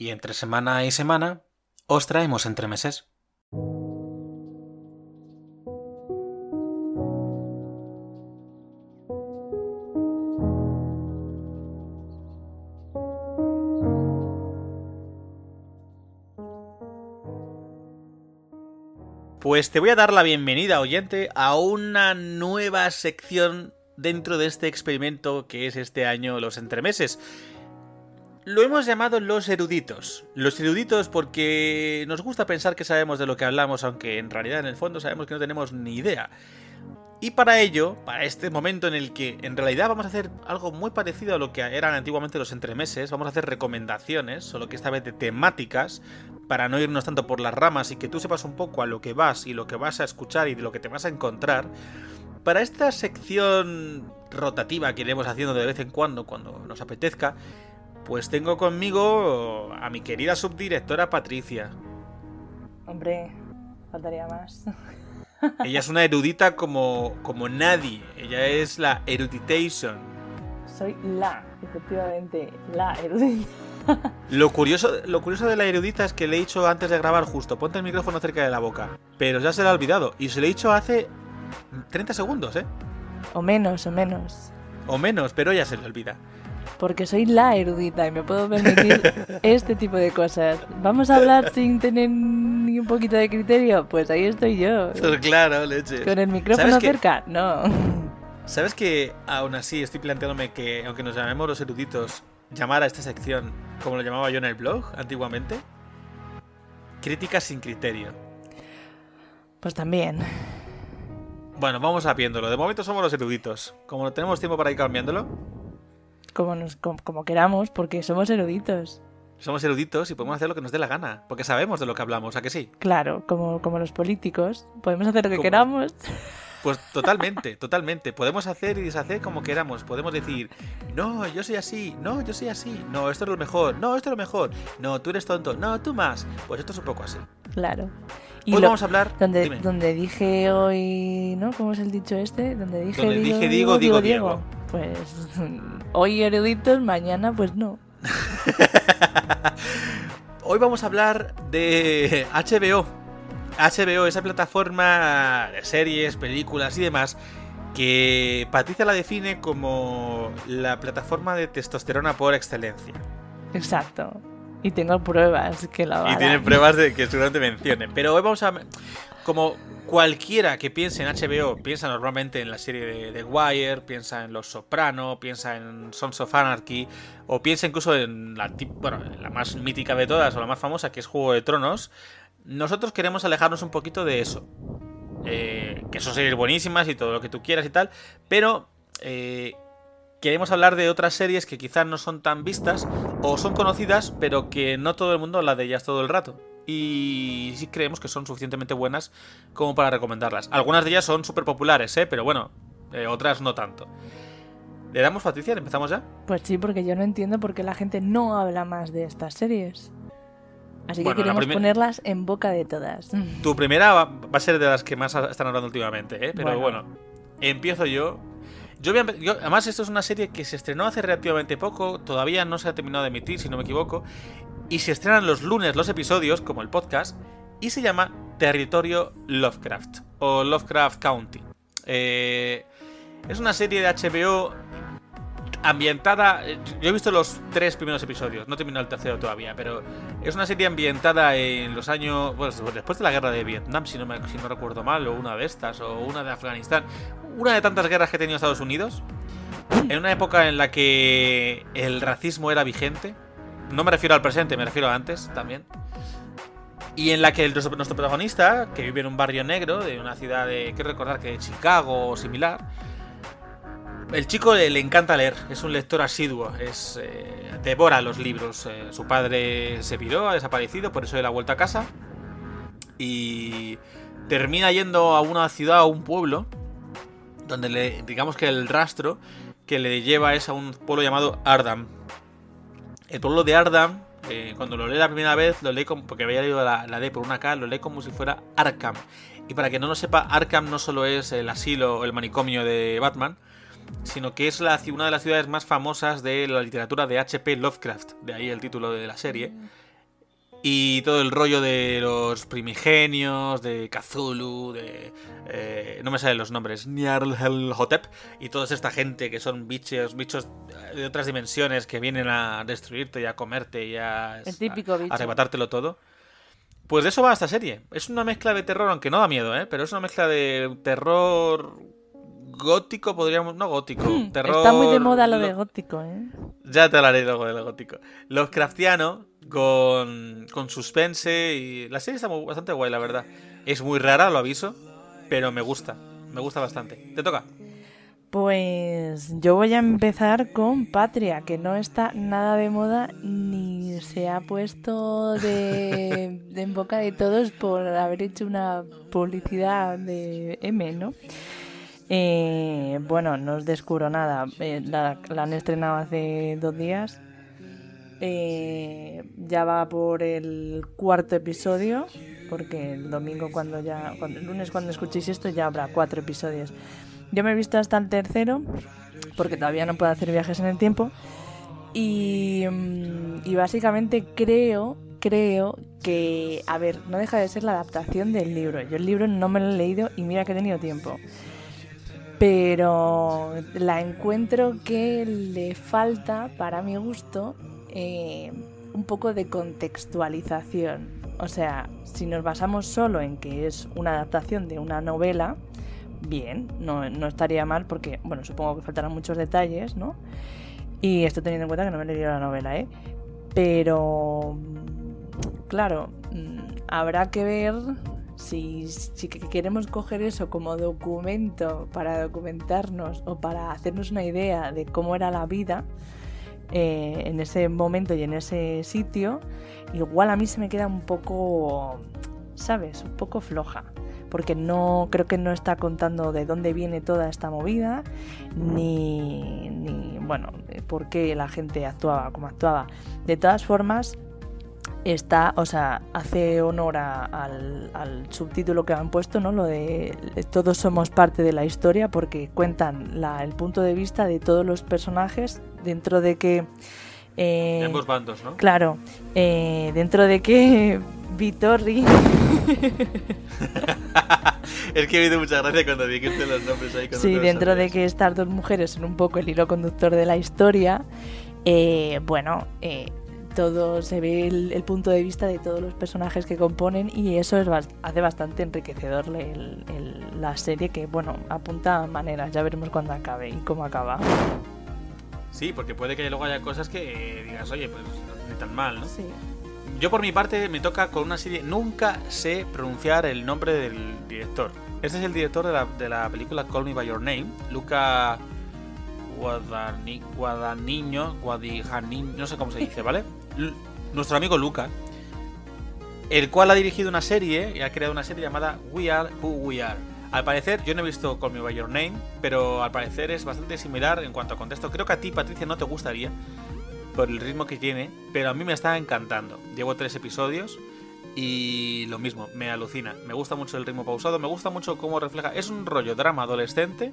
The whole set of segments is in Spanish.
Y entre semana y semana os traemos entre meses. Pues te voy a dar la bienvenida, oyente, a una nueva sección dentro de este experimento que es este año los entremeses. Lo hemos llamado los eruditos. Los eruditos porque nos gusta pensar que sabemos de lo que hablamos, aunque en realidad en el fondo sabemos que no tenemos ni idea. Y para ello, para este momento en el que en realidad vamos a hacer algo muy parecido a lo que eran antiguamente los entremeses, vamos a hacer recomendaciones, solo que esta vez de temáticas, para no irnos tanto por las ramas y que tú sepas un poco a lo que vas y lo que vas a escuchar y de lo que te vas a encontrar, para esta sección rotativa que iremos haciendo de vez en cuando, cuando nos apetezca, pues tengo conmigo a mi querida subdirectora Patricia. Hombre, faltaría más. Ella es una erudita como, como nadie. Ella es la eruditation. Soy la, efectivamente, la erudita. Lo curioso, lo curioso de la erudita es que le he dicho antes de grabar justo, ponte el micrófono cerca de la boca. Pero ya se le ha olvidado. Y se lo he dicho hace 30 segundos, ¿eh? O menos, o menos. O menos, pero ya se le olvida. Porque soy la erudita y me puedo permitir este tipo de cosas. ¿Vamos a hablar sin tener ni un poquito de criterio? Pues ahí estoy yo. Pues claro, leche. ¿Con el micrófono cerca? No. ¿Sabes que aún así estoy planteándome que, aunque nos llamemos los eruditos, llamar a esta sección como lo llamaba yo en el blog antiguamente? Crítica sin criterio. Pues también. Bueno, vamos a viéndolo. De momento somos los eruditos. Como no tenemos tiempo para ir cambiándolo. Como, nos, como, queramos, porque somos eruditos. Somos eruditos y podemos hacer lo que nos dé la gana, porque sabemos de lo que hablamos, ¿a que sí? Claro, como, como los políticos. Podemos hacer lo que queramos. Pues totalmente, totalmente. Podemos hacer y deshacer como queramos. Podemos decir, no, yo soy así, no, yo soy así, no, esto es lo mejor, no, esto es lo mejor, no, tú eres tonto, no, tú más. Pues esto es un poco así. Claro. Y hoy vamos a hablar. Donde, donde dije hoy, ¿no? ¿Cómo es el dicho este? Donde dije, donde digo, dije digo, digo, Diego. Pues hoy eruditos, mañana pues no. hoy vamos a hablar de HBO HBO, esa plataforma de series, películas y demás, que Patricia la define como la plataforma de testosterona por excelencia. Exacto. Y tengo pruebas que la Y tiene pruebas de que seguramente mencione. Pero hoy vamos a. Como cualquiera que piense en HBO, piensa normalmente en la serie de The Wire, piensa en Los Soprano, piensa en Sons of Anarchy, o piensa incluso en la, bueno, la más mítica de todas, o la más famosa, que es Juego de Tronos. Nosotros queremos alejarnos un poquito de eso. Eh, que son series buenísimas y todo lo que tú quieras y tal, pero eh, queremos hablar de otras series que quizás no son tan vistas o son conocidas, pero que no todo el mundo habla de ellas todo el rato. Y sí creemos que son suficientemente buenas como para recomendarlas. Algunas de ellas son súper populares, ¿eh? pero bueno, eh, otras no tanto. ¿Le damos, Patricia? ¿Empezamos ya? Pues sí, porque yo no entiendo por qué la gente no habla más de estas series. Así que queremos ponerlas en boca de todas. Tu primera va, a ser de las que más están hablando últimamente, ¿eh? Pero bueno, empiezo yo. Además, esto es una serie que se estrenó hace relativamente poco, todavía no se ha terminado de emitir, si no me equivoco, y se estrenan los lunes los episodios, como el podcast, y se llama Territorio Lovecraft, o Lovecraft County. Eh, es una serie de HBO ambientada. Eh, yo he visto los tres primeros episodios, no he terminado el tercero todavía, pero es una serie ambientada en los años. Bueno, después de la guerra de Vietnam, si no recuerdo mal, o una de estas, o una de Afganistán. Una de tantas guerras que ha tenido Estados Unidos. En una época en la que el racismo era vigente. No me refiero al presente, me refiero a antes también. Y en la que nuestro, protagonista, que vive en un barrio negro de una ciudad de, quiero recordar que de Chicago o similar, el chico le, encanta leer, es un lector asiduo, es eh, devora los libros. Eh, su padre se piró, ha desaparecido, por eso él ha vuelto a casa. Y termina yendo a una ciudad, a un pueblo, donde le, digamos que el rastro que le lleva es a un pueblo llamado Ardam. El pueblo de Ardam, eh, cuando lo lee la primera vez, lo lee como, porque había la, D por una K, lo lee como si fuera Arkham. Y para que no lo sepa, Arkham no solo es el asilo o el manicomio de Batman, sino que es una de las ciudades más famosas de la literatura de H.P. Lovecraft, de ahí el título de la serie. Y todo el rollo de los primigenios, de Cthulhu, de... Eh, no me salen los nombres, Nyarlathotep, y toda esta gente que son bichos, bichos de otras dimensiones que vienen a destruirte y a comerte y a, El típico a bicho. arrebatártelo todo. Pues de eso va esta serie. Es una mezcla de terror, aunque no da miedo, ¿eh? Pero es una mezcla de terror gótico, podríamos... No gótico, terror... Hmm, Está muy de moda lo de gótico, ¿eh? Ya te hablaré luego del gótico. Lovecraftiano con, con suspense y... La serie está muy- bastante guay, la verdad. Es muy rara, lo aviso, pero me gusta. Me gusta bastante. ¿Te toca? Pues yo voy a empezar con Patria, que no está nada de moda ni se ha puesto de, de en boca de todos por haber hecho una publicidad de M, ¿no? Eh, bueno, no os descubro nada. eh, la, la han estrenado hace dos días. Eh, ya va por el cuarto episodio, porque el domingo cuando ya, el lunes cuando escuchéis esto ya habrá cuatro episodios. Yo me he visto hasta el tercero, porque todavía no puedo hacer viajes en el tiempo. Y, mm, y básicamente creo, creo que, a ver, no deja de ser la adaptación del libro. Yo el libro no me lo he leído y mira que he tenido tiempo. Pero la encuentro que le falta, para mi gusto, eh, un poco de contextualización. O sea, si nos basamos solo en que es una adaptación de una novela, bien, no, estaría mal porque, bueno, supongo que faltarán muchos detalles, ¿no? Y esto teniendo en cuenta que no me he leído la novela, ¿eh? Pero, claro, mm, habrá que ver si, si que- queremos coger eso como documento para documentarnos o para hacernos una idea de cómo era la vida eh, en ese momento y en ese sitio, igual a mí se me queda un poco, ¿sabes? Un poco floja. Porque no creo que no está contando de dónde viene toda esta movida, ni, ni bueno, por qué la gente actuaba como actuaba. De todas formas, está, o sea, hace honor a- al, al subtítulo que han puesto, ¿no? Lo de todos somos parte de la historia porque cuentan la- el punto de vista de todos los personajes dentro de que... eh, De ambos bandos, ¿no? Claro, eh, dentro de que Vittori... es que he habido mucha gracia cuando dijiste los nombres ahí. Sí, dentro de que estas dos mujeres son un poco el hilo conductor de la historia, eh, bueno, eh, todo se ve el, el punto de vista de todos los personajes que componen y eso es hace bastante enriquecedor el- el- la serie que, bueno, apunta a maneras, ya veremos cuándo acabe y cómo acaba. Sí, porque puede que luego haya cosas que eh, digas, oye, pues ni tan mal, ¿no? Sí. Yo por mi parte me toca con una serie, nunca sé pronunciar el nombre del director. Este es el director de la, de la película Call Me By Your Name, Luca Guadani, Guadaniño, Guadijaniño, no sé cómo se dice, ¿vale? Nuestro amigo Luca, el cual ha dirigido una serie y ha creado una serie llamada We Are Who We Are. Al parecer, yo no he visto Call Me By Your Name, pero al parecer es bastante similar en cuanto a contexto. Creo que a ti, Patricia, no te gustaría por el ritmo que tiene, pero a mí me está encantando. Llevo tres episodios y lo mismo, me alucina. Me gusta mucho el ritmo pausado, me gusta mucho cómo refleja. Es un rollo drama adolescente.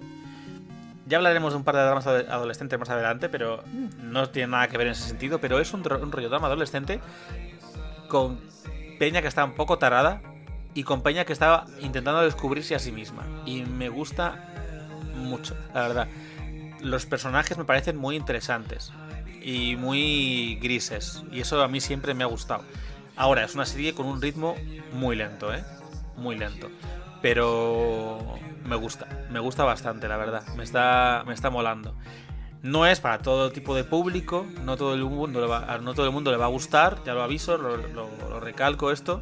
Ya hablaremos de un par de dramas adolescentes más adelante, pero no tiene nada que ver en ese sentido. Pero es un, un rollo drama adolescente con Peña que está un poco tarada y con Peña que estaba intentando descubrirse a sí misma. Y me gusta mucho, la verdad. Los personajes me parecen muy interesantes y muy grises. Y eso a mí siempre me ha gustado. Ahora, es una serie con un ritmo muy lento, ¿eh? Muy lento. Pero me gusta, me gusta bastante, la verdad. Me está, me está molando. No es para todo tipo de público, no todo el mundo le va, no todo el mundo le va a gustar, ya lo aviso, lo, recalco esto.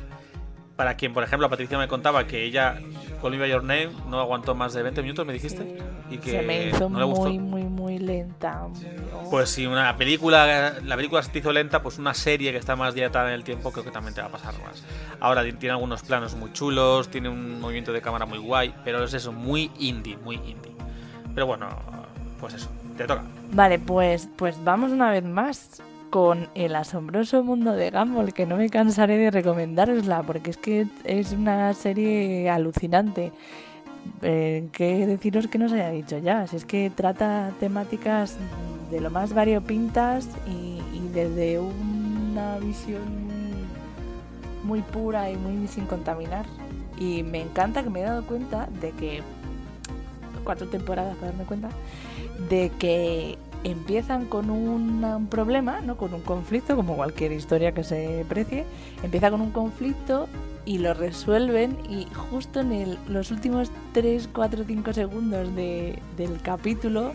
Para quien, por ejemplo, Patricia me contaba que ella, Call Me By Your Name, no aguantó más de 20 minutos, me dijiste, y que se me hizo no le gustó. muy, muy, muy lenta. Pues si una película, la película se te hizo lenta, pues una serie que está más dilatada en el tiempo creo que también te va a pasar más. Ahora ti- tiene algunos planos muy chulos, tiene un movimiento de cámara muy guay, pero es eso, muy indie, muy indie. Pero bueno, pues eso, te toca. Vale, pues, pues vamos una vez más con el asombroso mundo de Gumball, que no me cansaré de recomendárosla, porque es que es una serie alucinante. Eh, ¿Qué deciros que no os haya dicho ya? Es que trata temáticas de lo más variopintas y, y desde una visión muy pura y muy sin contaminar. Y me encanta que me he dado cuenta de que, cuatro temporadas para darme cuenta, de que empiezan con un, problema, ¿no? con un conflicto, como cualquier historia que se precie, empieza con un conflicto y lo resuelven y justo en los últimos 3, 4, 5 segundos del capítulo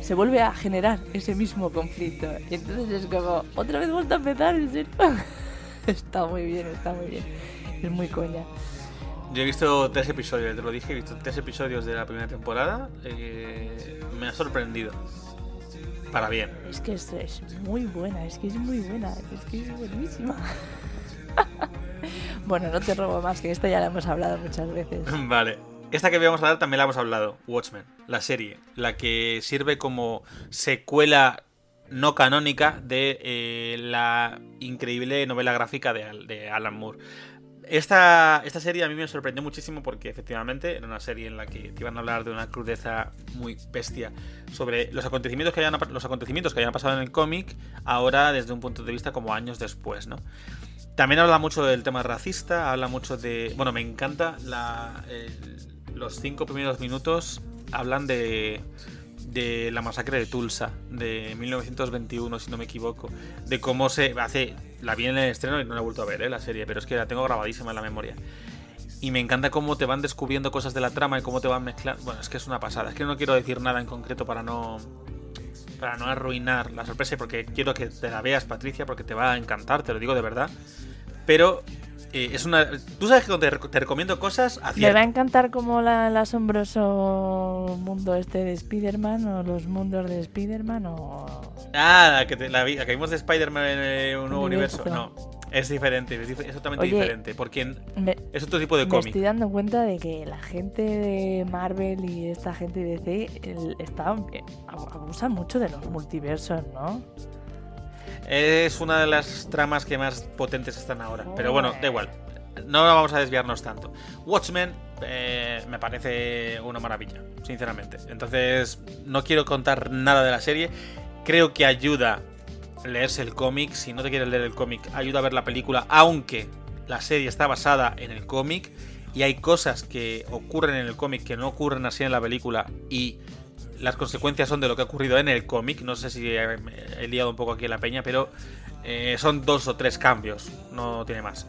se vuelve a generar ese mismo conflicto. Y entonces es como, otra vez vuelta a empezar, en serio. está muy bien, está muy bien. Es muy coña. Yo he visto tres episodios, te lo dije, he visto tres episodios de la primera temporada. Eh, me ha sorprendido. Para bien. Es que es, es muy buena, es que es muy buena, es que es buenísima. bueno, no te robo más, que esta ya la hemos hablado muchas veces. vale. Esta que vamos a hablar también la hemos hablado, Watchmen, la serie, la que sirve como secuela no canónica de eh, la increíble novela gráfica de, Alan Moore. Esta, esta, serie a mí me sorprendió muchísimo porque efectivamente era una serie en la que te iban a hablar de una crudeza muy bestia sobre los acontecimientos que hayan, los acontecimientos que hayan pasado en el cómic ahora desde un punto de vista como años después, ¿no? También habla mucho del tema racista, habla mucho de... Bueno, me encanta la, los cinco primeros minutos hablan de, de la masacre de Tulsa de 1921, si no me equivoco, de cómo se hace, la vi en el estreno y no la he vuelto a ver, ¿eh? la serie, pero es que la tengo grabadísima en la memoria. Y me encanta cómo te van descubriendo cosas de la trama y cómo te van mezclando. Bueno, es que es una pasada. Es que no quiero decir nada en concreto para no para no arruinar la sorpresa, porque quiero que te la veas, Patricia, porque te va a encantar, te lo digo de verdad. Pero eh, es una. Tú sabes que te, te recomiendo cosas. Hacia... Me va a encantar como la, el asombroso mundo este de Spider-Man o los mundos de Spider-Man o. Ah, la que, la, la que vimos de Spider-Man en eh, un nuevo universo. No, es diferente, es, totalmente diferente. Porque es otro tipo de cómic. Me estoy dando cuenta de que la gente de Marvel y esta gente de DC está, eh, abusan mucho de los multiversos, ¿no? Es una de las tramas que más potentes están ahora. Pero bueno, da igual. No vamos a desviarnos tanto. Watchmen eh, me parece una maravilla, sinceramente. Entonces, no quiero contar nada de la serie. Creo que ayuda leerse el cómic. Si no te quieres leer el cómic, ayuda a ver la película, aunque la serie está basada en el cómic. Y hay cosas que ocurren en el cómic que no ocurren así en la película. Y las consecuencias son de lo que ha ocurrido en el cómic. No sé si he, liado un poco aquí en la peña, pero eh, son dos o tres cambios, no tiene más.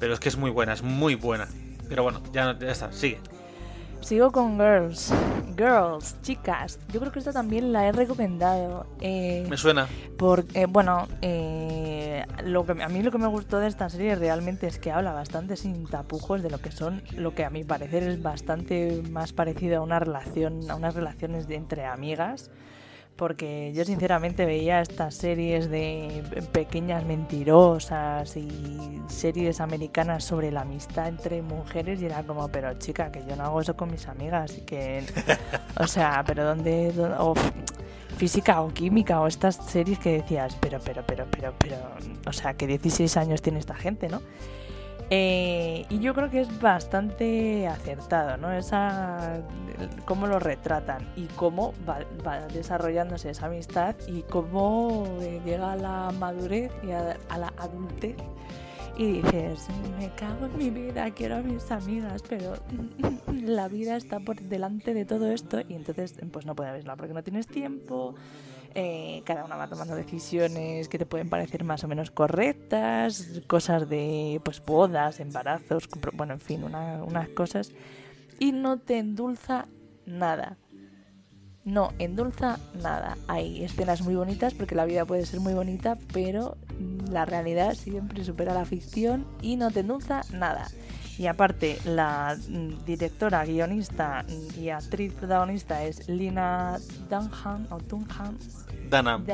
Pero es que es muy buena, es muy buena. Pero bueno, ya, ya está, sigue. Sigo con Girls. Girls, chicas. Yo creo que esta también la he recomendado. Eh, me suena. Porque, bueno, eh, lo que, a mí lo que me gustó de esta serie realmente es que habla bastante sin tapujos de lo que son, lo que a mi parecer es bastante más parecido a una relación, a unas relaciones de, entre amigas porque yo sinceramente veía estas series de pequeñas mentirosas y series americanas sobre la amistad entre mujeres y era como, pero chica, que yo no hago eso con mis amigas y que, o sea, pero dónde, o física o química o estas series que decías, pero, pero, pero, pero, pero, o sea, que 16 años tiene esta gente, ¿no? Eh, y yo creo que es bastante acertado, ¿no? Esa, cómo lo retratan y cómo va, desarrollándose esa amistad y cómo eh, llega a la madurez y a, la adultez y dices, me cago en mi vida, quiero a mis amigas, pero la vida está por delante de todo esto y entonces pues no puedes verla porque no tienes tiempo eh, cada una va tomando decisiones que te pueden parecer más o menos correctas, cosas de pues bodas, embarazos, bueno, en fin, unas cosas. Y no te endulza nada. No endulza nada. Hay escenas muy bonitas porque la vida puede ser muy bonita, pero la realidad siempre supera la ficción y no te endulza nada. Y aparte, la directora, guionista y actriz protagonista es Lina Dunham o Dunham. Dunham.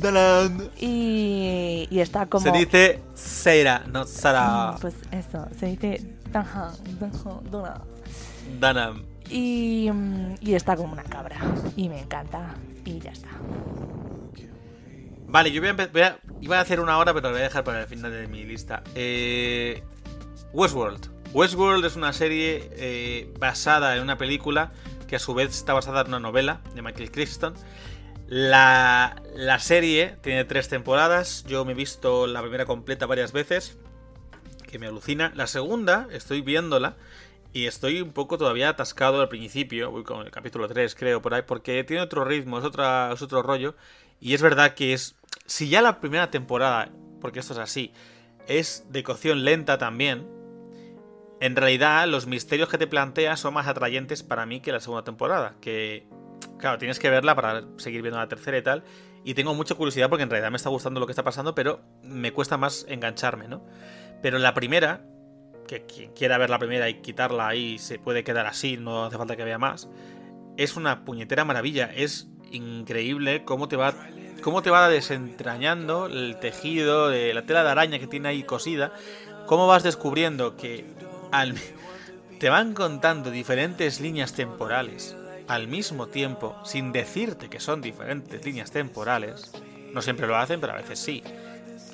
Dunham. y, y está como. Se dice Seira, no Sara. Mm, pues eso, se dice Dunham. Dunham. Dunham. Y, mm, y está como una cabra. Y me encanta. Y ya está. Vale, yo voy a, Iba a hacer una hora, pero lo voy a dejar para el final de mi lista. Eh, Westworld. Westworld es una serie eh, basada en una película que a su vez está basada en una novela de Michael Crichton. La, la serie tiene tres temporadas. Yo me he visto la primera completa varias veces. Que me alucina. La segunda, estoy viéndola. Y estoy un poco todavía atascado al principio. Voy con el capítulo 3, creo, por ahí. Porque tiene otro ritmo, es, otra, es otro rollo. Y es verdad que es. Si ya la primera temporada, porque esto es así, es de cocción lenta también. En realidad, los misterios que te plantea son más atrayentes para mí que la segunda temporada. Que claro, tienes que verla para seguir viendo la tercera y tal. Y tengo mucha curiosidad porque en realidad me está gustando lo que está pasando, pero me cuesta más engancharme, ¿no? Pero la primera, que quien quiera ver la primera y quitarla ahí se puede quedar así, no hace falta que vea más, es una puñetera maravilla. Es increíble cómo te va cómo te va desentrañando el tejido de la tela de araña que tiene ahí cosida, cómo vas descubriendo que te van contando diferentes líneas temporales al mismo tiempo, sin decirte que son diferentes líneas temporales, no siempre lo hacen, pero a veces sí.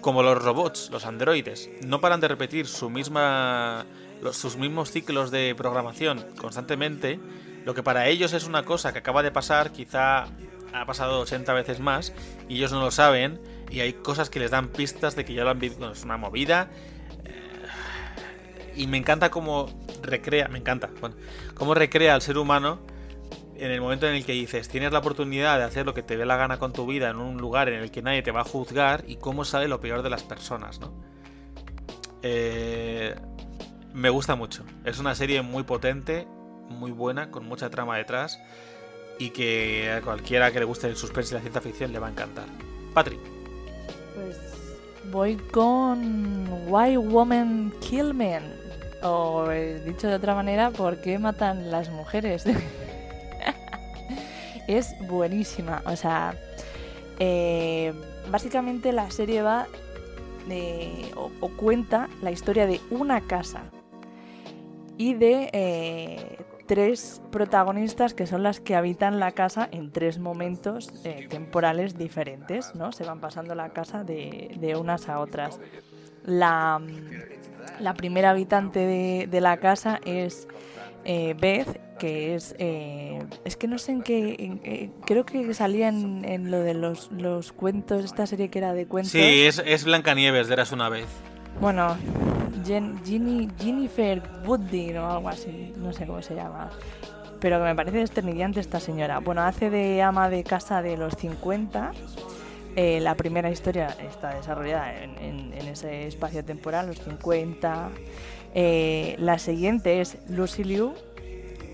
Como los robots, los androides, no paran de repetir su misma, sus mismos ciclos de programación constantemente, lo que para ellos es una cosa que acaba de pasar, quizá ha pasado 80 veces más, y ellos no lo saben, y hay cosas que les dan pistas de que ya lo han vivido. es una movida. Y me encanta cómo recrea, me encanta, bueno, cómo recrea al ser humano en el momento en el que dices, tienes la oportunidad de hacer lo que te dé la gana con tu vida en un lugar en el que nadie te va a juzgar y cómo sale lo peor de las personas, ¿no? Eh, me gusta mucho. Es una serie muy potente, muy buena, con mucha trama detrás y que a cualquiera que le guste el suspense y la ciencia ficción le va a encantar. Patrick. Pues voy con Why Women Kill Men. O eh, dicho de otra manera, ¿por qué matan las mujeres? es buenísima. O sea, eh, básicamente la serie va de, o, cuenta la historia de una casa y de eh, tres protagonistas que son las que habitan la casa en tres momentos temporales diferentes, ¿no? Se van pasando la casa de, unas a otras. La, la primera habitante de, de la casa es Beth que es eh, es que no sé en qué eh, creo que salía en, lo de los, los, cuentos esta serie que era de cuentos. Sí es, es Blancanieves de Eras una vez. Bueno Jen, Jennifer Woodin o algo así no sé cómo se llama. Pero que me parece desternillante esta señora. Bueno hace de ama de casa de los 50 eh, la primera historia está desarrollada en, en, ese espacio temporal los 50 la siguiente es Lucy Liu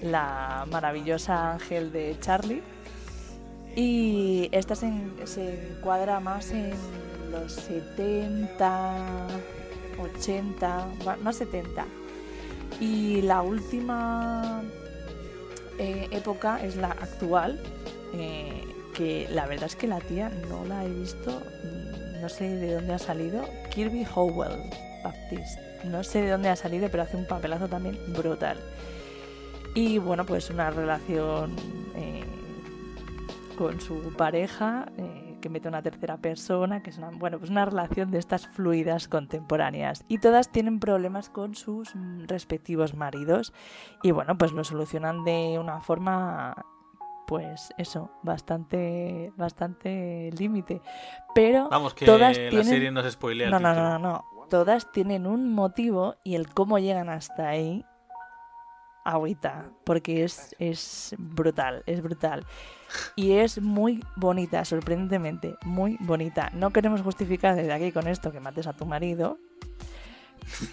la maravillosa Ángel de Charlie. Y esta se, encuadra más en los 70, 80, más 70. Y la última eh, época es la actual, eh, que la verdad es que la tía no la he visto, no sé de dónde ha salido, Kirby Howell Baptiste. No sé de dónde ha salido, pero hace un papelazo también brutal. Y bueno, pues una relación eh, con su pareja eh, que mete una tercera persona, que es una, bueno, pues una relación de estas fluidas contemporáneas. Y todas tienen problemas con sus respectivos maridos. Y bueno, pues lo solucionan de una forma pues eso, bastante bastante límite. Pero Vamos, que todas la tienen... serie no se spoilea. No, no, no, no. Todas tienen un motivo y el cómo llegan hasta ahí agüita, porque es, es brutal, es brutal. Y es muy bonita, sorprendentemente, muy bonita. No queremos justificar desde aquí con esto que mates a tu marido,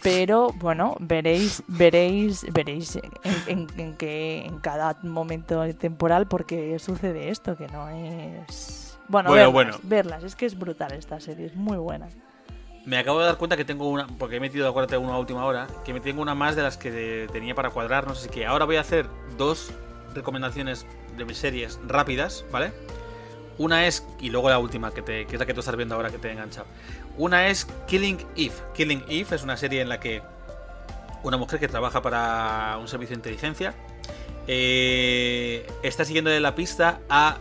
pero bueno, veréis, veréis, veréis en, en, que en cada momento temporal porque sucede esto, que no es... Bueno, bueno, verlas, verlas, es que es brutal esta serie, es muy buena. Me acabo de dar cuenta que tengo una, porque he metido, acuérdate, una última hora, que me tengo una más de las que tenía para cuadrar, no sé que ahora voy a hacer dos recomendaciones de series rápidas, ¿vale? Una es, y luego la última, que, te, que es la que tú estás viendo ahora que te he enganchado. Una es Killing Eve. Killing Eve es una serie en la que una mujer que trabaja para un servicio de inteligencia eh, está siguiendo la pista a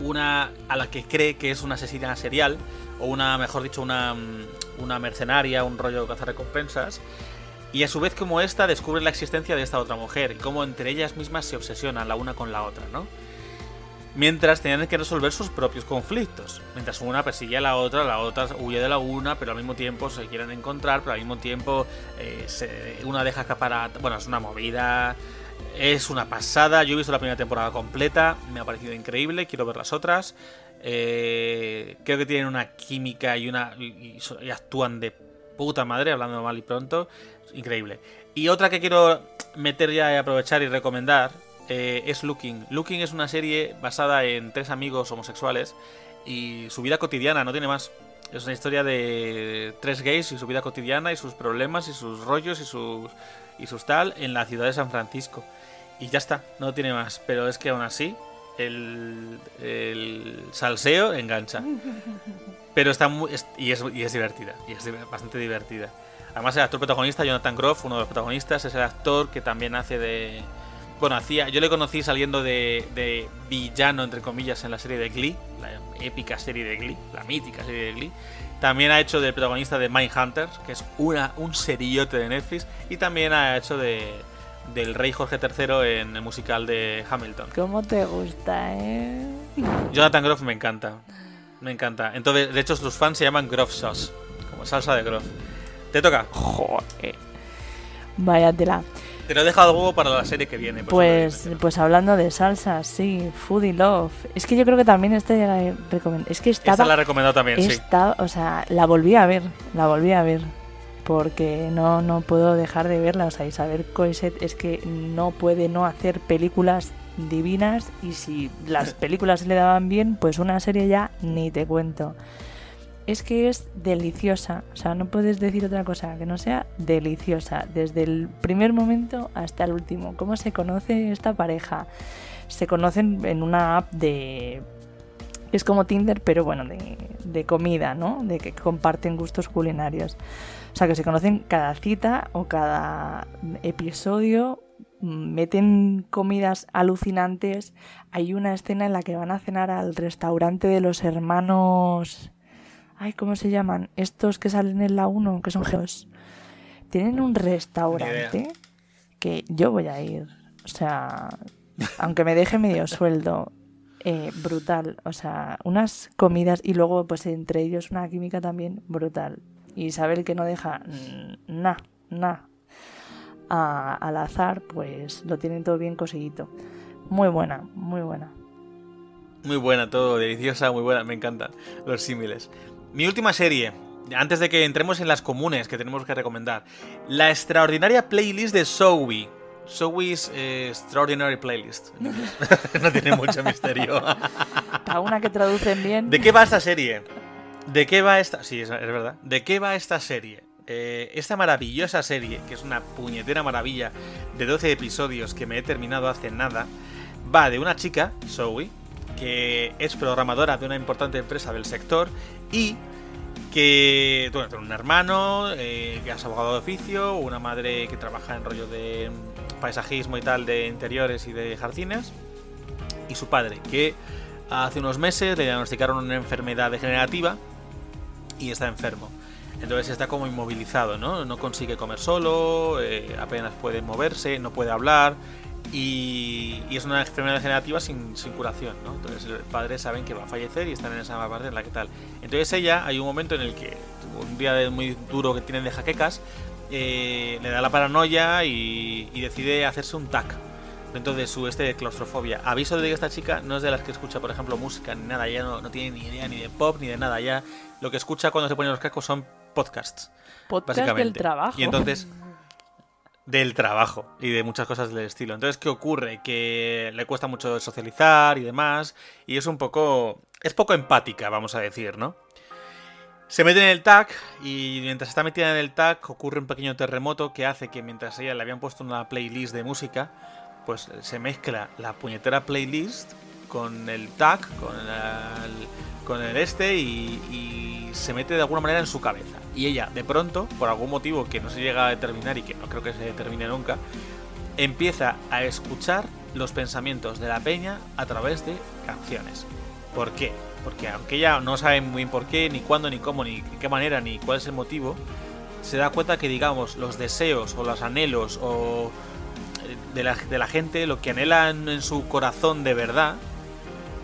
una a la que cree que es una asesina serial o una, mejor dicho, una, una mercenaria, un rollo de recompensas Y a su vez como esta descubre la existencia de esta otra mujer y cómo entre ellas mismas se obsesionan la una con la otra, ¿no? Mientras tenían que resolver sus propios conflictos. Mientras una persigue a la otra, la otra huye de la una, pero al mismo tiempo se quieren encontrar, pero al mismo tiempo eh, una deja escapar a... Bueno, es una movida, es una pasada. Yo he visto la primera temporada completa, me ha parecido increíble, quiero ver las otras. Eh, creo que tienen una química y, una, y, actúan de puta madre, hablando mal y pronto. Increíble. Y otra que quiero meter ya y aprovechar y recomendar eh, es Looking. Looking es una serie basada en tres amigos homosexuales y su vida cotidiana, no tiene más. Es una historia de tres gays y su vida cotidiana y sus problemas y sus rollos y sus, y sus tal en la ciudad de San Francisco. Y ya está, no tiene más. Pero es que aún así, el, el salseo engancha. Pero está muy. y, es, y es divertida. Y es bastante divertida. Además, el actor protagonista, Jonathan Groff, uno de los protagonistas, es el actor que también hace de. Bueno, hacía. Yo le conocí saliendo de, de villano, entre comillas, en la serie de Glee, la épica serie de Glee, la mítica serie de Glee. También ha hecho del protagonista de Mindhunters, que es una, un seriote de Netflix. Y también ha hecho de, del rey Jorge III en el musical de Hamilton. ¿Cómo te gusta, eh? Jonathan Groff me encanta. Me encanta. Entonces, de hecho, sus fans se llaman Groff Sauce, como salsa de Groff. Te toca. Joder. Vaya tela. Te lo he dejado huevo para la serie que viene. Pues, pues hablando de salsa, sí, Foodie Love. Es que yo creo que también esta ya la he recomendado. Es que estaba, Esta la he recomendado también, esta, O sea, la volví a ver, la volví a ver. Porque no, no puedo dejar de verla. O sea, Isabel Coiset es que no puede no hacer películas divinas. Y si las películas le daban bien, pues una serie ya ni te cuento es que es deliciosa. O sea, no puedes decir otra cosa que no sea deliciosa. Desde el primer momento hasta el último. ¿Cómo se conoce esta pareja? Se conocen en una app de... Es como Tinder, pero bueno, de, de comida, ¿no? De que comparten gustos culinarios. O sea, que se conocen cada cita o cada episodio meten comidas alucinantes. Hay una escena en la que van a cenar al restaurante de los hermanos Ay, ¿cómo se llaman? Estos que salen en la 1, que son geos. Tienen un restaurante que yo voy a ir. O sea, aunque me deje medio sueldo, eh, brutal. O sea, unas comidas y luego, pues entre ellos, una química también brutal. Y Isabel que no deja nada, nada al azar, pues lo tienen todo bien conseguido. Muy buena, muy buena. Muy buena, todo deliciosa, muy buena, me encantan los símiles. Mi última serie, antes de que entremos en las comunes que tenemos que recomendar. La extraordinaria playlist de Zoe. Zoe's eh, Extraordinary Playlist. no tiene mucho misterio. Para una que traducen bien. ¿De qué va esta serie? ¿De qué va esta? Sí, es, verdad. ¿De qué va esta serie? Eh, esta maravillosa serie, que es una puñetera maravilla de 12 episodios que me he terminado hace nada, va de una chica, Zoe, que es programadora de una importante empresa del sector y que bueno, tiene un hermano eh, que es abogado de oficio, una madre que trabaja en rollo de paisajismo y tal de interiores y de jardines, y su padre, que hace unos meses le diagnosticaron una enfermedad degenerativa y está enfermo. Entonces está como inmovilizado, ¿no? No consigue comer solo, eh, apenas puede moverse, no puede hablar, y, es una enfermedad degenerativa sin, curación, ¿no? Entonces los padres saben que va a fallecer y están en esa parte en la que tal. Entonces ella, hay un momento en el que, un día muy duro que tienen de jaquecas, eh, le da la paranoia y, decide hacerse un TAC dentro de su este de claustrofobia. Aviso de que esta chica no es de las que escucha, por ejemplo, música ni nada, ya no, tiene ni idea ni de pop ni de nada, ya lo que escucha cuando se pone los cascos son podcasts. Podcast básicamente. del trabajo. Y entonces del trabajo y de muchas cosas del estilo. Entonces, ¿qué ocurre? Que le cuesta mucho socializar y demás, y es un poco... es poco empática, vamos a decir, ¿no? Se mete en el tag y mientras está metida en el tag ocurre un pequeño terremoto que hace que mientras ella le habían puesto una playlist de música, pues se mezcla la puñetera playlist con el tag, con el, con el este y se mete de alguna manera en su cabeza y ella, de pronto, por algún motivo que no se llega a determinar y que no creo que se determine nunca, empieza a escuchar los pensamientos de la peña a través de canciones. ¿Por qué? Porque aunque ella no sabe muy bien por qué, ni cuándo, ni cómo, ni qué manera, ni cuál es el motivo, se da cuenta que, digamos, los deseos o los anhelos o de la, de la gente, lo que anhelan en su corazón de verdad,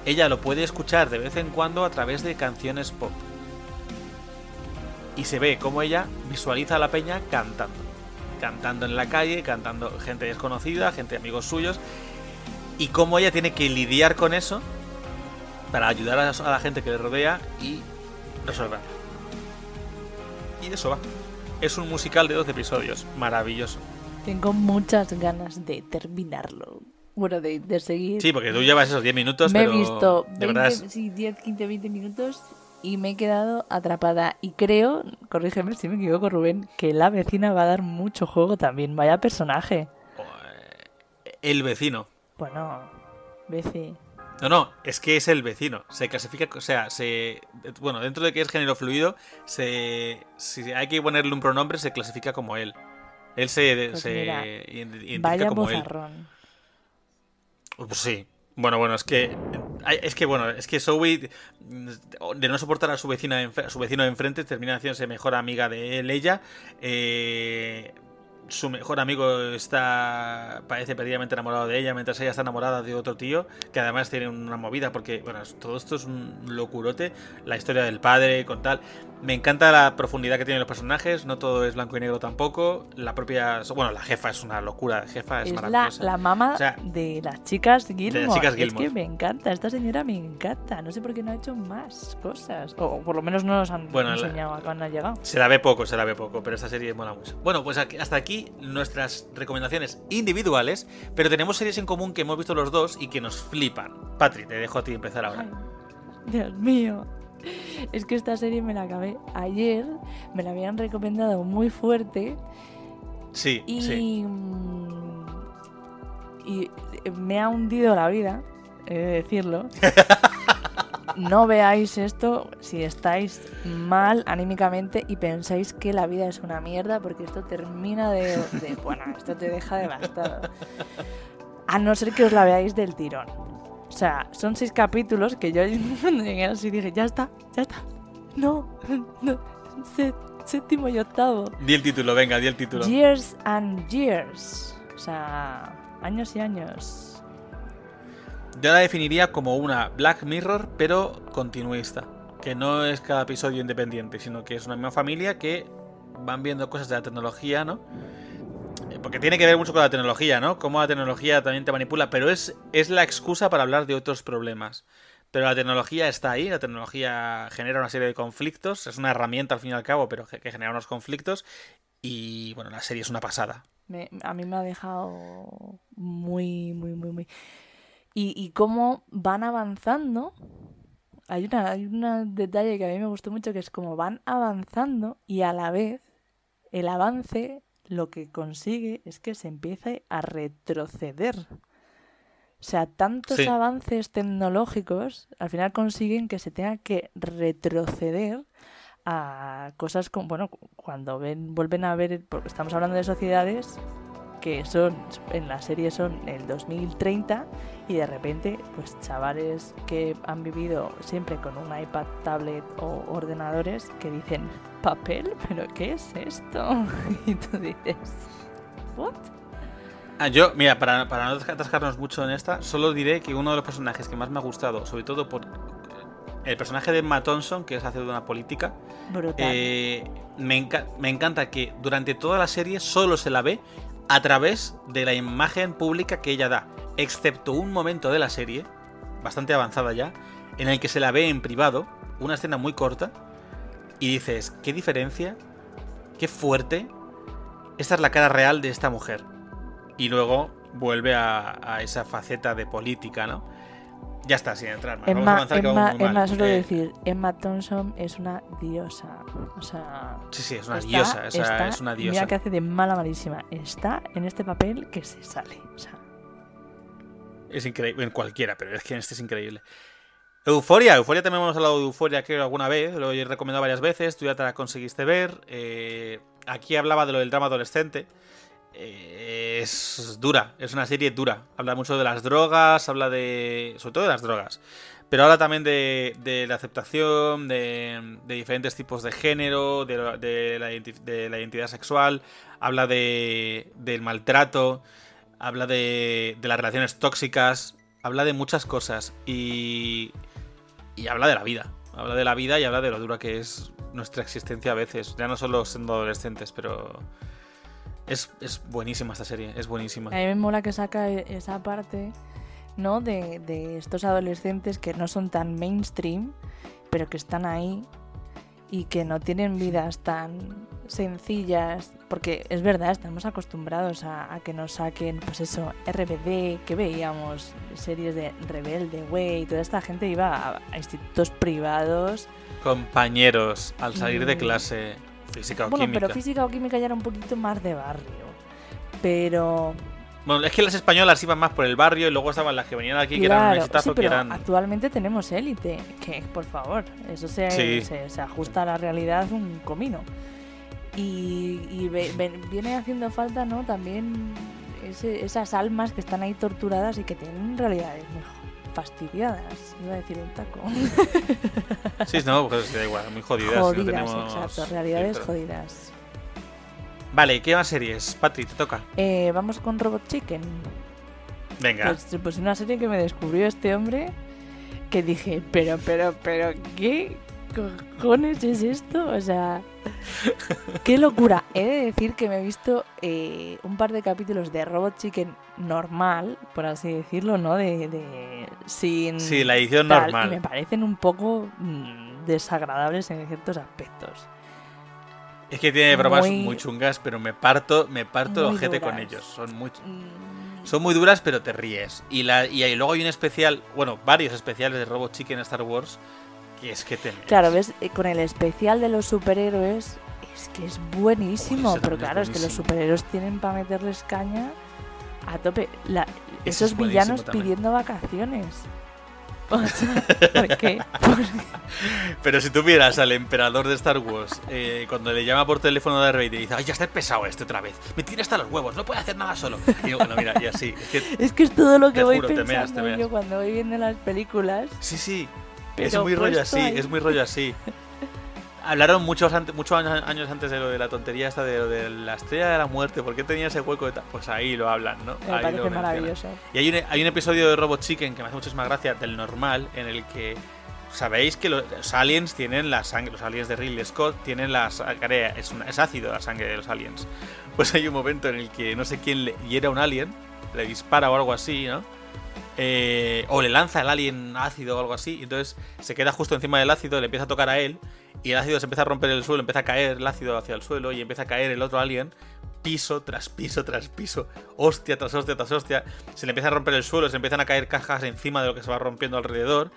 ella lo puede escuchar de vez en cuando a través de canciones pop. Y se ve como ella visualiza a la peña cantando. Cantando en la calle, cantando gente desconocida, gente amigos suyos. Y cómo ella tiene que lidiar con eso para ayudar a la gente que le rodea y resolverlo. Y de eso va. Es un musical de 12 episodios, maravilloso. Tengo muchas ganas de terminarlo. Bueno, de, seguir. Sí, porque tú llevas esos 10 minutos, me he visto 10, 15, 20 minutos y me he quedado atrapada. Y creo, corrígeme si me equivoco, Rubén, que la vecina va a dar mucho juego también. Vaya personaje. El vecino. Bueno, vecino. No, no, es que es el vecino. Se clasifica, o sea, se. Bueno, dentro de que es género fluido, se. Si hay que ponerle un pronombre, se clasifica como él. Él se, pues identifica vaya como bozarrón. él. Pues sí. Bueno, bueno, es que. Es que, bueno, es que Zoe, de no soportar a su, vecina, su vecino de enfrente, termina haciéndose mejor amiga de él, ella. Eh su mejor amigo está parece perdidamente enamorado de ella mientras ella está enamorada de otro tío que además tiene una movida porque bueno todo esto es un locurote la historia del padre con tal me encanta la profundidad que tienen los personajes no todo es blanco y negro tampoco la propia bueno la jefa es una locura la jefa es, maravillosa la, mamá de las chicas Gilmore. es que me encanta esta señora me encanta no sé por qué no ha hecho más cosas o por lo menos no nos han enseñado cuando ha llegado se la ve poco se la ve poco pero esta serie mola mucho bueno pues hasta aquí nuestras recomendaciones individuales, pero tenemos series en común que hemos visto los dos y que nos flipan. Patri, te dejo a ti empezar ahora. Dios mío. Es que esta serie me la acabé ayer, me la habían recomendado muy fuerte. Sí, y, sí. Y me ha hundido la vida, he de decirlo. no veáis esto si estáis mal anímicamente y pensáis que la vida es una mierda porque esto termina de... bueno, esto te deja devastado. A no ser que os la veáis del tirón. O sea, son seis capítulos que yo llegué así y dije, ya está, ya está. No, no séptimo y octavo. Di el título, venga, di el título. Years and Years. O sea, años y años. Yo la definiría como una Black Mirror, pero continuista. Que no es cada episodio independiente, sino que es una misma familia que van viendo cosas de la tecnología, ¿no? Porque tiene que ver mucho con la tecnología, ¿no? Cómo la tecnología también te manipula, pero es, es la excusa para hablar de otros problemas. Pero la tecnología está ahí, la tecnología genera una serie de conflictos, es una herramienta al fin y al cabo, pero que, genera unos conflictos. Y bueno, la serie es una pasada. a mí me ha dejado muy, muy, muy, muy y, cómo van avanzando. Hay, una, hay un detalle que a mí me gustó mucho que es como van avanzando y a la vez el avance lo que consigue es que se empiece a retroceder. O sea, tantos avances tecnológicos al final consiguen que se tenga que retroceder a cosas como, bueno, cuando ven, vuelven a ver, porque estamos hablando de sociedades que son, en la serie son el 2030 y de repente, pues chavales que han vivido siempre con un iPad, tablet o ordenadores que dicen, papel, pero ¿qué es esto? Y tú dices, ¿what? Ah, yo, mira, para, para no atascarnos mucho en esta, solo diré que uno de los personajes que más me ha gustado, sobre todo por el personaje de Matt Thompson, que es hacer de una política, eh, me, me, encanta que durante toda la serie solo se la ve a través de la imagen pública que ella da, excepto un momento de la serie, bastante avanzada ya, en el que se la ve en privado, una escena muy corta, y dices, qué diferencia, qué fuerte, esta es la cara real de esta mujer. Y luego vuelve a, esa faceta de política, ¿no? Ya está, sin entrar más. Emma, Vamos a Emma, Emma solo eh, decir, Emma Thompson es una diosa. O sea. Sí, sí, es una diosa. es una diosa. Mira que hace de mala malísima. Está en este papel que se sale. O sea. Es increíble. En cualquiera, pero es que en este es increíble. Euforia, Euforia también hemos hablado de Euforia creo alguna vez, lo he recomendado varias veces, tú ya te la conseguiste ver. Eh, aquí hablaba de lo del drama adolescente. Es dura, es una serie dura. Habla mucho de las drogas, habla de. sobre todo de las drogas. Pero habla también de, la aceptación, de, diferentes tipos de género, de, la, identidad sexual, habla del maltrato, habla de, las relaciones tóxicas. habla de muchas cosas y, y habla de la vida. Habla de la vida y habla de lo dura que es nuestra existencia a veces. Ya no solo siendo adolescentes, pero es, es buenísima esta serie, es buenísima. A mí me mola que saca e- esa parte, ¿no? De, de estos adolescentes que no son tan mainstream, pero que están ahí y que no tienen vidas tan sencillas, porque es verdad, estamos acostumbrados a, a que nos saquen, pues eso, RBD, que veíamos series de Rebelde, Way, toda esta gente iba a, a institutos privados. Compañeros, al salir de Mm. clase, física o Bueno, química. pero física o química ya era un poquito más de barrio. Pero Bueno, es que las españolas iban más por el barrio y luego estaban las que venían aquí, que eran un sí, que pero eran. actualmente tenemos élite, que por favor, eso se, Sí. se, se ajusta a la realidad un comino. Y, y ve- ve- viene haciendo falta, ¿no? También ese- esas almas que están ahí torturadas y que tienen realidades jo- fastidiadas. Iba a decir un taco. Sí, no, pues da igual, muy jodidas. no jodidas, tenemos exacto, realidades jodidas. Vale, ¿qué más series? Patri, te toca. Eh, Vamos con Robot Chicken. Venga. Pues, pues una serie que me descubrió este hombre que dije, pero, pero, pero, ¿qué cojones es esto? O sea, qué locura. He de decir que me he visto eh, un par de capítulos de Robot Chicken normal, por así decirlo, ¿no? De, de sin... sí, la edición tal, Y me normal. parecen un poco mm, desagradables en ciertos aspectos. Es que tiene bromas muy- muy, chungas, pero me parto, me parto el ojete con ellos. Son muy, Mm, son muy duras, pero te ríes. Y, la, y luego hay un especial, bueno, varios especiales de Robot Chicken en Star Wars, que es que te meas. Claro, ves, Eh, con el especial de los superhéroes es que es buenísimo, pero es claro, es que los superhéroes tienen para meterles caña a tope. La- esos es villanos también. pidiendo vacaciones. O sea, ¿Por qué? Pero si tú vieras al emperador de Star Wars, eh, cuando le llama por teléfono a Darth Vader y dice, ay, ya está pesado este otra vez, me tiene hasta los huevos, no puede hacer nada solo. Y digo, bueno, mira, y así. Es que, Es que es todo lo que Te voy juro, te pensando meas, te meas. yo cuando voy viendo las películas. sí, sí, es muy rollo así, ahí. es muy rollo así. Hablaron muchos, ante- muchos años, antes de lo de la tontería esta de lo de la estrella de la muerte, ¿por qué tenía ese hueco de tal? Pues ahí lo hablan, ¿no? Me Ahí parece maravilloso. Y hay un, hay un episodio de Robot Chicken que me hace muchísima gracia, del normal, en el que sabéis que los, aliens tienen la sangre, los aliens de Ridley Scott tienen la sangre, es, ácido la sangre de los aliens. Pues hay un momento en el que no sé quién le hiera a un alien, le dispara o algo así, ¿no? Eh, o le lanza el alien ácido o algo así, y entonces se queda justo encima del ácido, le empieza a tocar a él, y el ácido se empieza a romper el suelo, empieza a caer el ácido hacia el suelo, y empieza a caer el otro alien, piso tras piso tras piso, hostia tras hostia tras hostia, se le empieza a romper el suelo, se empiezan a caer cajas encima de lo que se va rompiendo alrededor,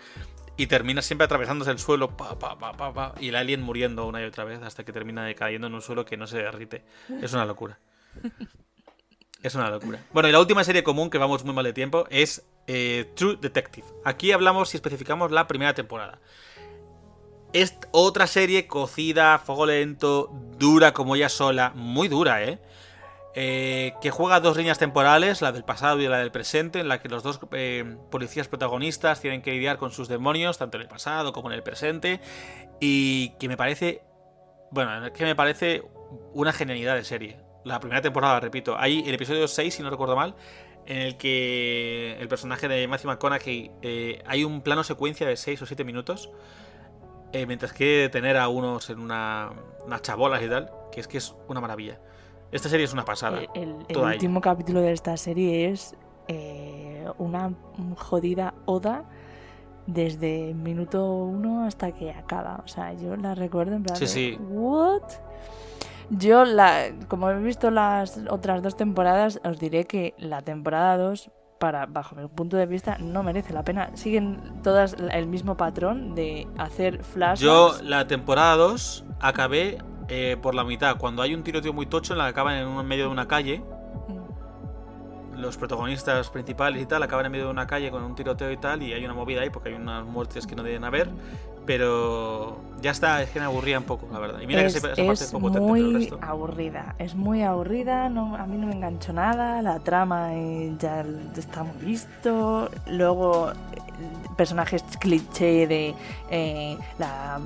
y termina siempre atravesándose el suelo, pa, pa, pa, pa, pa, y el alien muriendo una y otra vez hasta que termina cayendo en un suelo que no se derrite. Es una locura. Es una locura. Bueno, y la última serie común, que vamos muy mal de tiempo, es eh, True Detective. Aquí hablamos y especificamos la primera temporada. Es otra serie cocida, fuego lento, dura como ella sola, muy dura, ¿eh? Eh, que juega dos líneas temporales, la del pasado y la del presente, en la que los dos eh, policías protagonistas tienen que lidiar con sus demonios, tanto en el pasado como en el presente, y que me parece, bueno, que me parece una genialidad de serie. La primera temporada, repito, hay el episodio 6, si no recuerdo mal, en el que el personaje de Matthew McConaughey eh, hay un plano secuencia de 6 o 7 minutos, eh, mientras que tener a unos en una, unas chabolas y tal, que es que es una maravilla. Esta serie es una pasada. El, el- el toda ella. último capítulo de esta serie es eh, una jodida oda desde minuto uno hasta que acaba. O sea, yo la recuerdo en plan Sí, de, sí. ¿What? Yo, la, como he visto las otras dos temporadas, os diré que la temporada 2, para, bajo mi punto de vista, no merece la pena. Siguen todas el mismo patrón de hacer flashbacks. Yo la temporada 2 acabé eh, por la mitad, cuando hay un tiroteo muy tocho la acaban en medio de una calle. Los protagonistas principales y tal acaban en medio de una calle con un tiroteo y tal, y hay una movida ahí porque hay unas muertes que no deben haber. Pero ya está, es que me aburría un poco, la verdad. Y mira es, que esa parte es es poco muy resto. aburrida, es muy aburrida, no, a mí no me enganchó nada, la trama eh, ya está muy visto, luego eh, personajes cliché de eh, la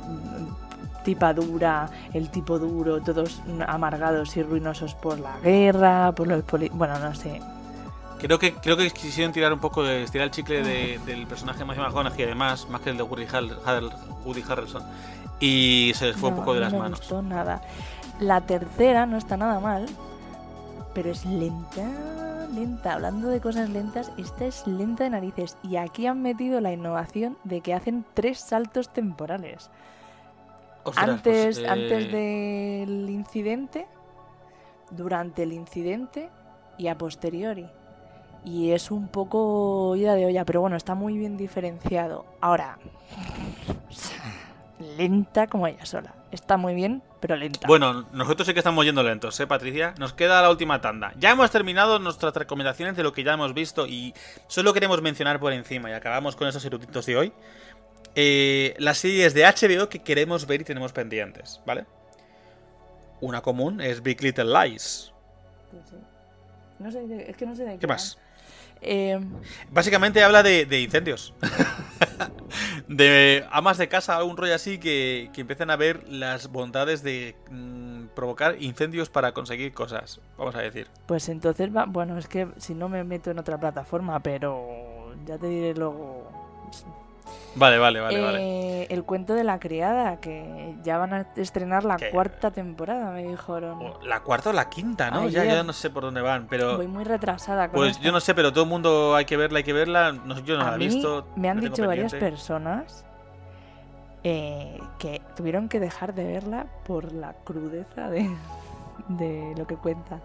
tipa dura, el tipo duro, todos amargados y ruinosos por la guerra, por los poli- bueno, no sé, Creo que, creo que quisieron tirar un poco, estirar el chicle del personaje de Matthew McConaughey, además, más que el de Woody, Harrelson. Y se les fue un poco de las no me manos. Gustó nada. La tercera no está nada mal, pero es lenta, lenta. Hablando de cosas lentas, esta es lenta de narices. Y aquí han metido la innovación de que hacen tres saltos temporales. antes, pues, antes eh, del incidente, durante el incidente y a posteriori. Y es un poco ida de olla, pero bueno, está muy bien diferenciado. Ahora, lenta como ella sola. Está muy bien, pero lenta. Bueno, nosotros sí que estamos yendo lentos, ¿eh, Patricia? Nos queda la última tanda. Ya hemos terminado nuestras recomendaciones de lo que ya hemos visto y solo queremos mencionar por encima y acabamos con esos eruditos de hoy. Eh, las series de HBO que queremos ver y tenemos pendientes, ¿vale? Una común es Big Little Lies. No sé, es que no sé de qué. ¿Qué más? Eh, Básicamente habla de, incendios. de amas de casa, un rollo así que, que empiezan a ver las bondades de mm, provocar incendios para conseguir cosas, vamos a decir. Pues entonces, bueno, es que si no me meto en otra plataforma, pero ya te diré luego Vale, vale, vale, vale. Eh, el cuento de la criada, que ya van a estrenar la cuarta temporada, me dijeron. La cuarta o la quinta, ¿no? Ya, ya no sé por dónde van, pero... Voy muy retrasada con Pues yo no sé, pero todo el mundo hay que verla, hay que verla. No, yo no la he visto. Me han dicho varias personas eh, que tuvieron que dejar de verla por la crudeza de, de lo que cuenta.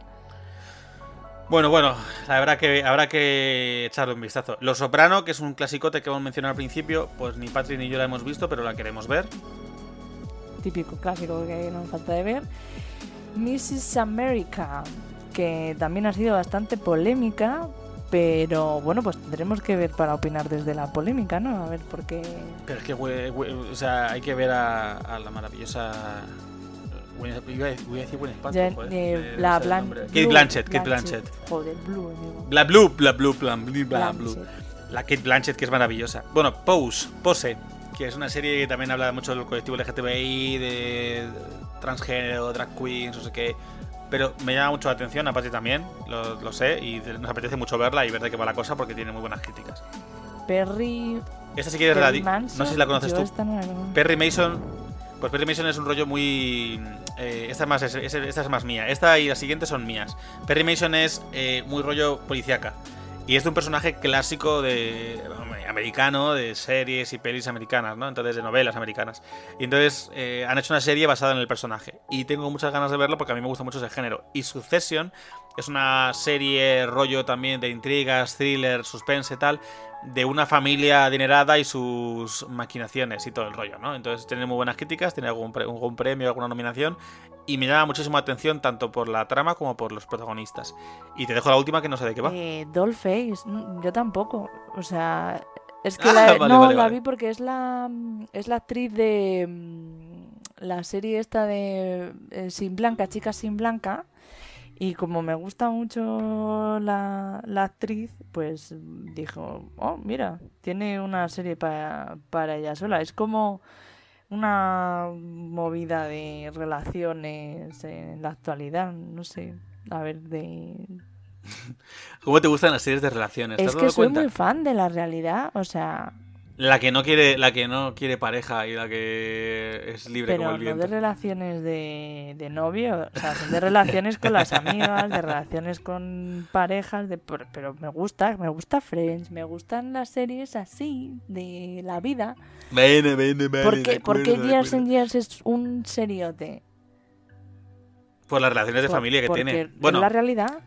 Bueno, bueno, habrá que, habrá que echarle un vistazo. Los Soprano, que es un clasicote que hemos mencionado al principio, pues ni Patrick ni yo la hemos visto, pero la queremos ver. Típico clásico que nos falta de ver. Mrs. America, que también ha sido bastante polémica, pero bueno, pues tendremos que ver para opinar desde la polémica, ¿no? A ver por qué. Pero es que, o sea, hay que ver a la maravillosa voy a decir buen espacio, eh, la Kate Blanchett, Kate Blanchett. Joder, Blue. La Blue, la Blue, Plan, Blue, Blue. La Kate Blanchett, que es maravillosa. Bueno, Pose, Pose, que es una serie que también habla mucho del colectivo LGTBI, de transgénero, drag queens, no sé qué. Pero me llama mucho la atención, aparte también, lo, lo sé, y nos apetece mucho verla y ver de qué va la cosa porque tiene muy buenas críticas. Perry. Esta sí que es verdad. No sé si la conoces tú. Perry Mason pues Perry Mason es un rollo muy. Eh, esta, es más, es más mía. Esta y la siguiente son mías. Perry Mason es eh, muy rollo policíaca. Y es de un personaje clásico de americano, de series y pelis americanas, ¿no? Entonces, de novelas americanas. Y entonces eh, han hecho una serie basada en el personaje. Y tengo muchas ganas de verlo porque a mí me gusta mucho ese género. Y Succession es una serie rollo también de intrigas, thriller, suspense y tal, de una familia adinerada y sus maquinaciones y todo el rollo, ¿no? Entonces tiene muy buenas críticas, tiene algún, algún premio, alguna nominación y me llama muchísimo la atención tanto por la trama como por los protagonistas. Y te dejo la última que no sé de qué va. Eh, Dollface, yo tampoco. O sea, es que la, ah, no la vi porque es la es la actriz de mm, la serie esta de eh, Sin Blanca, Chicas Sin Blanca. Y como me gusta mucho la, actriz, pues dijo, oh, mira, tiene una serie para, para ella sola. Es como una movida de relaciones en la actualidad, no sé, a ver, de... ¿Cómo te gustan las series de relaciones? es que soy muy fan de la realidad, o sea, la que no quiere, la que no quiere pareja y la que es libre como el viento. no de relaciones de, de novio, o sea, son de relaciones con las amigas, de relaciones con parejas, de, pero me gusta, me gusta Friends, me gustan las series así, de la vida. Vene, vene, vene. ¿Por qué, ¿por qué Years and Years es un seriote? Por las relaciones de familia que tiene. Bueno, la realidad.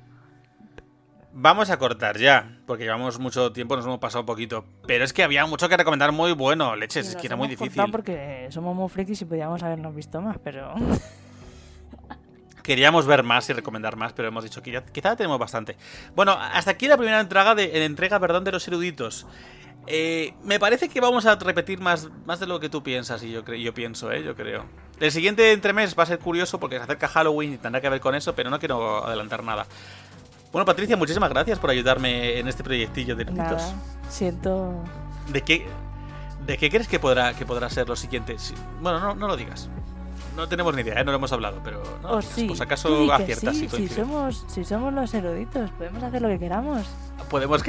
Vamos a cortar ya, porque llevamos mucho tiempo, nos hemos pasado un poquito. Pero es que había mucho que recomendar muy bueno, leches, es que era muy difícil. porque somos muy frikis y podíamos habernos visto más, pero. Queríamos ver más y recomendar más, pero hemos dicho que ya, quizá tenemos bastante. Bueno, hasta aquí la primera entrega de, entrega perdón, de los eruditos. Eh, me parece que vamos a repetir más, más de lo que tú piensas y yo, yo pienso, ¿eh? Yo creo. El siguiente entremés va a ser curioso porque se acerca Halloween y tendrá que ver con eso, pero no quiero adelantar nada. Bueno, Patricia, muchísimas gracias por ayudarme en este proyectillo de Nada, siento. ¿De qué, ¿De qué crees que podrá, que podrá ser lo siguiente? Bueno, no, no lo digas. no tenemos ni idea, ¿eh? no lo hemos hablado, pero no, O sí. pues acaso aciertas. sí, si, somos, si somos los eruditos, podemos hacer lo que queramos. Podemos.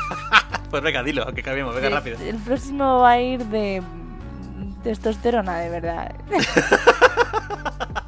pues venga, dilo, que cambiemos, venga Sí, rápido. El próximo va a ir de testosterona, de verdad.